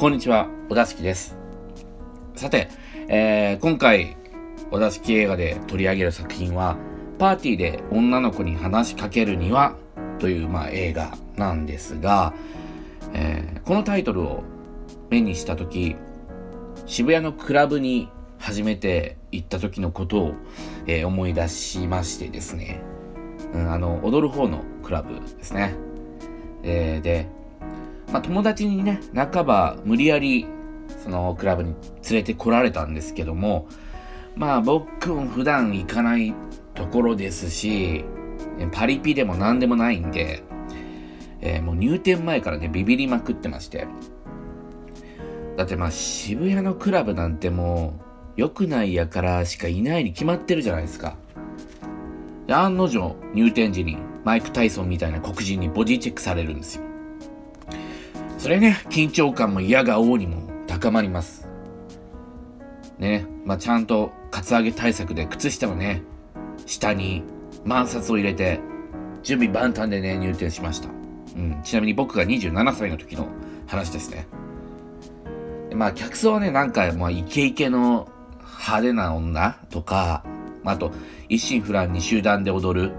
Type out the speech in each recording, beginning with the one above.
こんにちは、小田敷です。さて、えー、今回、小田敷映画で取り上げる作品は、パーティーで女の子に話しかけるには、という、まあ、映画なんですが、えー、このタイトルを目にした時渋谷のクラブに初めて行った時のことを、えー、思い出しましてですね、うん、あの踊る方のクラブですね、えー、で、まあ、友達にね半ば無理やりそのクラブに連れてこられたんですけどもまあ僕も普段行かないところですしパリピでも何でもないんでえー、もう入店前からね、ビビりまくってまして。だってまあ渋谷のクラブなんてもう、良くないやからしかいないに決まってるじゃないですか。で、案の定、入店時にマイク・タイソンみたいな黒人にボディチェックされるんですよ。それね、緊張感も嫌が王にも高まります。ね、まあちゃんとカツアゲ対策で靴下のね、下に万札を入れて、準備万端でね、入店しました。うん、ちなみに僕が27歳の時の話ですね。まあ、客層はね、なんか、まあ、イケイケの派手な女とか、まあと、一心不乱に集団で踊る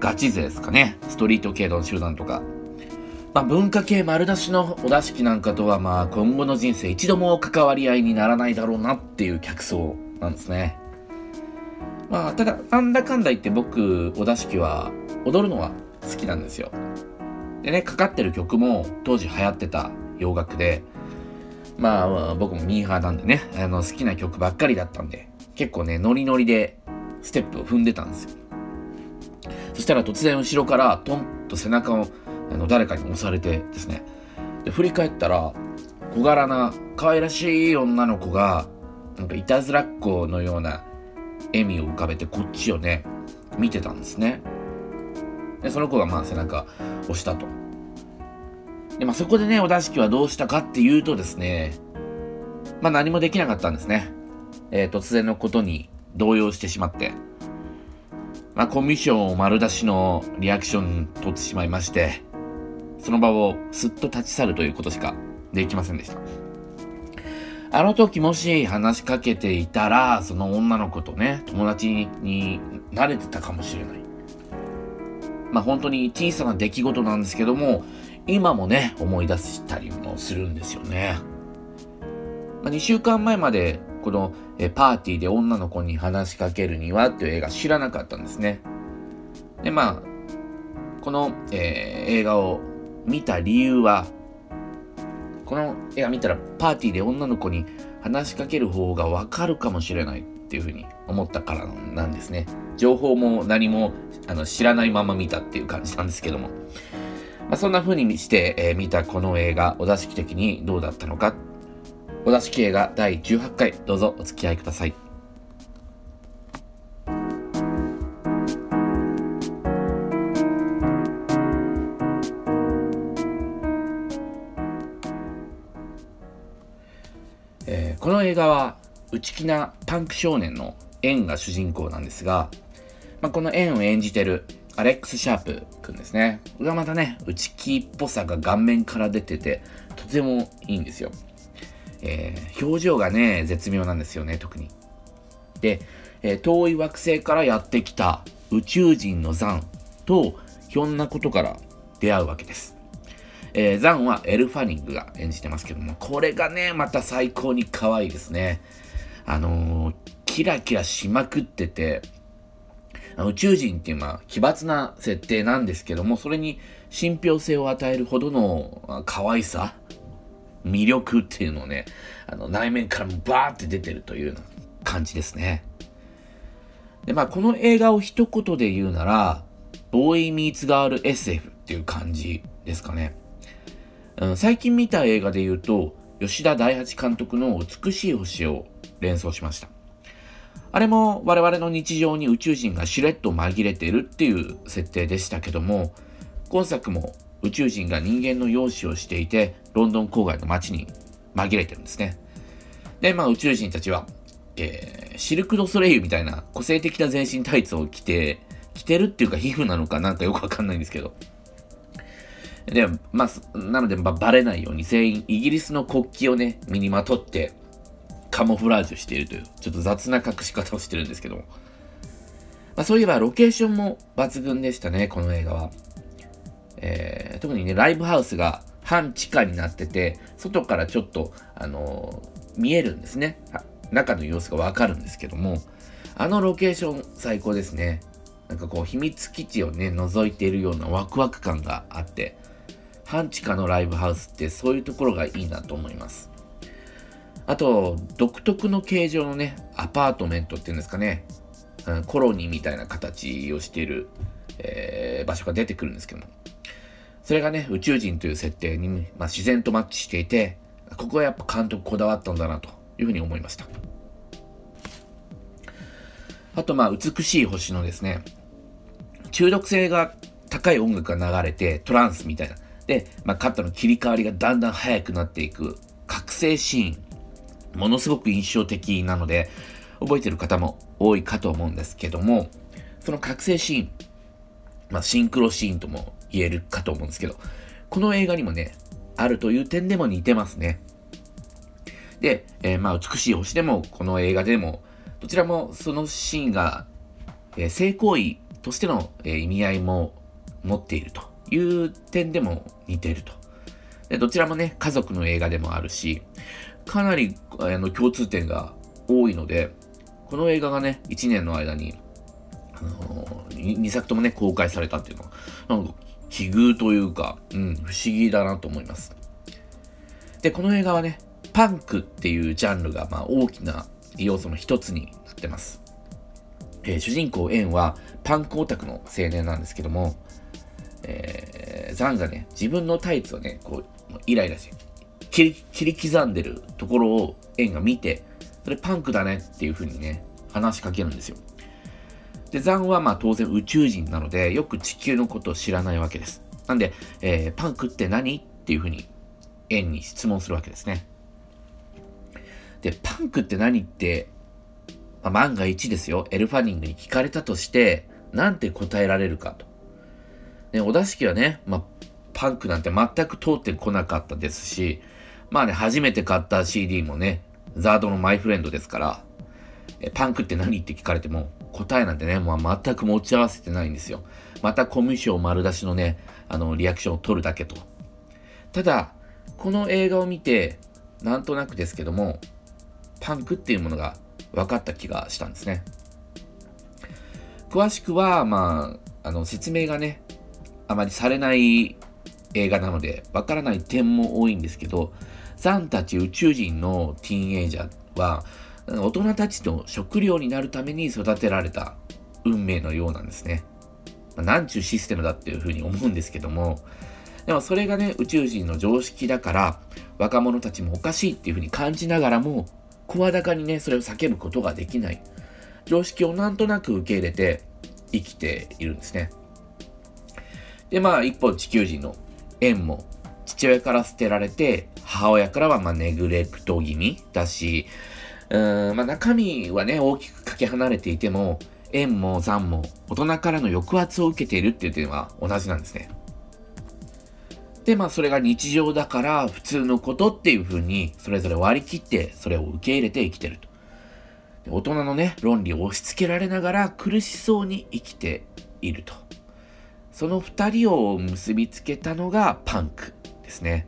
ガチ勢ですかね。ストリート系の集団とか。まあ、文化系丸出しのお出し器なんかとは、まあ、今後の人生一度も関わり合いにならないだろうなっていう客層なんですね。まあ、ただ、なんだかんだ言って僕、お出し器は踊るのは好きなんですよ。でね、かかってる曲も当時流行ってた洋楽で、まあ、僕もミーハーなんでね、あの好きな曲ばっかりだったんで、結構ね、ノリノリでステップを踏んでたんですよ。そしたら突然後ろからトンと背中をあの誰かに押されてですね、で振り返ったら小柄な可愛らしい女の子がなんかいたずらっ子のような笑みを浮かべてこっちをね見てたんですね。で、その子がまあ背中押したと。で、まあそこでね、お出し器はどうしたかっていうとですね、まあ何もできなかったんですね。えー、突然のことに動揺してしまって。まあコミッションを丸出しのリアクション取ってしまいまして、その場をすっと立ち去るということしかできませんでした。あの時もし話しかけていたら、その女の子とね、友達になれてたかもしれない。まあ本当に小さな出来事なんですけども、今もね、思い出したりもするんですよね。まあ、2週間前まで、このえパーティーで女の子に話しかけるにはっていう映画知らなかったんですね。で、まあ、この、えー、映画を見た理由は、この映画見たらパーティーで女の子に話しかける方がわかるかもしれないっていうふうに思ったからなんですね。情報も何もあの知らないまま見たっていう感じなんですけども。まあ、そんな風にして、えー、見たこの映画、お座敷的にどうだったのか。お座敷映画第18回、どうぞお付き合いください。えー、この映画は内気なパンク少年のエンが主人公なんですが、まあ、このエンを演じてるアレックス・シャープくんですね。がまたね、内気っぽさが顔面から出てて、とてもいいんですよ。えー、表情がね、絶妙なんですよね、特に。で、えー、遠い惑星からやってきた宇宙人のザンと、ひょんなことから出会うわけです。えー、ザンはエル・ファニングが演じてますけども、これがね、また最高に可愛いですね。あのー、キラキラしまくってて、宇宙人っていうまあ奇抜な設定なんですけども、それに信憑性を与えるほどの可愛さ、魅力っていうのをね、あの内面からバーって出てるというような感じですね。で、まあこの映画を一言で言うなら、ボーイミーツガール SF っていう感じですかね。うん、最近見た映画で言うと、吉田大八監督の美しい星を連想しました。あれも我々の日常に宇宙人がしれっと紛れてるっていう設定でしたけども、今作も宇宙人が人間の容姿をしていて、ロンドン郊外の街に紛れてるんですね。で、まあ宇宙人たちは、えー、シルク・ド・ソレイユみたいな個性的な全身タイツを着て、着てるっていうか皮膚なのかなんかよくわかんないんですけど、で、まあ、なので、まあ、バレないように全員イギリスの国旗をね、身にまとってカモフラージュしているという、ちょっと雑な隠し方をしてるんですけども。まあ、そういえばロケーションも抜群でしたね、この映画は。えー、特にね、ライブハウスが半地下になってて、外からちょっと、あのー、見えるんですね。中の様子がわかるんですけども、あのロケーション最高ですね。なんかこう秘密基地をね、覗いているようなワクワク感があって、半地下のライブハウスってそういうところがいいなと思います。あと、独特の形状のね、アパートメントっていうんですかね、うん、コロニーみたいな形をしている、えー、場所が出てくるんですけども、それがね、宇宙人という設定に、まあ、自然とマッチしていて、ここはやっぱ監督こだわったんだなというふうに思いました。あと、まあ、美しい星のですね、中毒性が高い音楽が流れて、トランスみたいな。で、まあ、カットの切り替わりがだんだん速くなっていく覚醒シーン、ものすごく印象的なので、覚えてる方も多いかと思うんですけども、その覚醒シーン、まあ、シンクロシーンとも言えるかと思うんですけど、この映画にもね、あるという点でも似てますね。で、えー、まあ、美しい星でも、この映画でも、どちらもそのシーンが、えー、性行為としての、えー、意味合いも持っているという点でも似てると。でどちらもね、家族の映画でもあるし、かなりあの共通点が多いので、この映画がね、1年の間に、あのー、2作ともね、公開されたっていうのは、なんか奇遇というか、うん、不思議だなと思います。で、この映画はね、パンクっていうジャンルが、まあ、大きな要素の一つになってます。えー、主人公エンはパンクオタクの青年なんですけども、えー、ザンがね、自分のタイツをね、こう、イライラして、切り、切り刻んでるところをエンが見て、それパンクだねっていう風にね、話しかけるんですよ。で、ザンはまあ当然宇宙人なので、よく地球のことを知らないわけです。なんで、えー、パンクって何？っていう風に、エンに質問するわけですね。で、パンクって何？って、まあ、万が一ですよ、エルファニングに聞かれたとして、なんて答えられるかと。ね、小田式はね、まあ、パンクなんて全く通ってこなかったですし、まあね、初めて買った CD もね、ザードのマイフレンドですから、えパンクって何って聞かれても、答えなんてね、もう全く持ち合わせてないんですよ。またコミュ障丸出しのね、あの、リアクションを取るだけと。ただ、この映画を見て、なんとなくですけども、パンクっていうものが分かった気がしたんですね。詳しくは、まあ、あの、説明がね、あまりされない映画なので、分からない点も多いんですけど、ザンたち宇宙人のティーンエイジャーは、大人たちの食料になるために育てられた運命のようなんですね。まあ、なんちゅうシステムだっていうふうに思うんですけども、でもそれがね、宇宙人の常識だから、若者たちもおかしいっていうふうに感じながらも、声高にね、それを叫ぶことができない。常識をなんとなく受け入れて生きているんですね。で、まあ、一方地球人の縁も父親から捨てられて、母親からはまあネグレクト気味だし、うん、まあ中身はね、大きくかけ離れていても、縁も残も大人からの抑圧を受けているっていう点は同じなんですね。で、まあそれが日常だから普通のことっていう風にそれぞれ割り切ってそれを受け入れて生きてると。大人のね、論理を押し付けられながら苦しそうに生きていると。その二人を結びつけたのがパンクですね。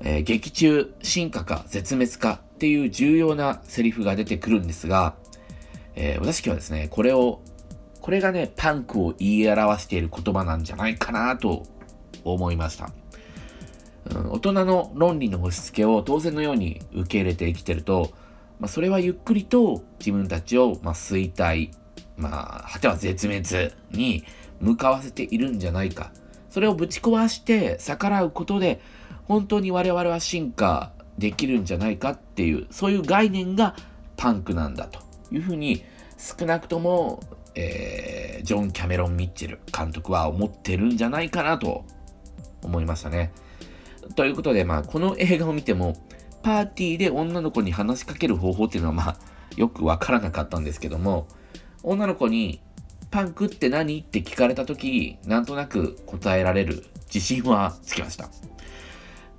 えー、劇中、進化か絶滅かっていう重要なセリフが出てくるんですが、えー、私はですね、これを、これがね、パンクを言い表している言葉なんじゃないかなと思いました。うん、大人の論理の押し付けを当然のように受け入れて生きてると、まあ、それはゆっくりと自分たちを、まあ、衰退、まあ、果ては絶滅に向かわせているんじゃないか。それをぶち壊して逆らうことで、本当に我々は進化できるんじゃないかっていう、そういう概念がパンクなんだというふうに、少なくとも、えー、ジョン・キャメロン・ミッチェル監督は思ってるんじゃないかなと思いましたね。ということで、まあ、この映画を見ても、パーティーで女の子に話しかける方法っていうのは、まあ、よくわからなかったんですけども、女の子に、パンクって何？って聞かれた時、なんとなく答えられる自信はつきました。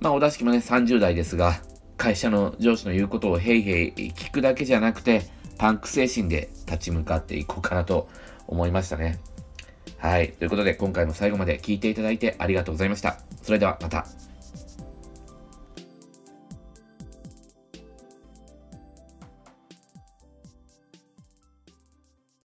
まあ、お出しきもね、30代ですが、会社の上司の言うことをへいへい聞くだけじゃなくて、パンク精神で立ち向かっていこうかなと思いましたね。はい。ということで、今回も最後まで聞いていただいてありがとうございました。それではまた。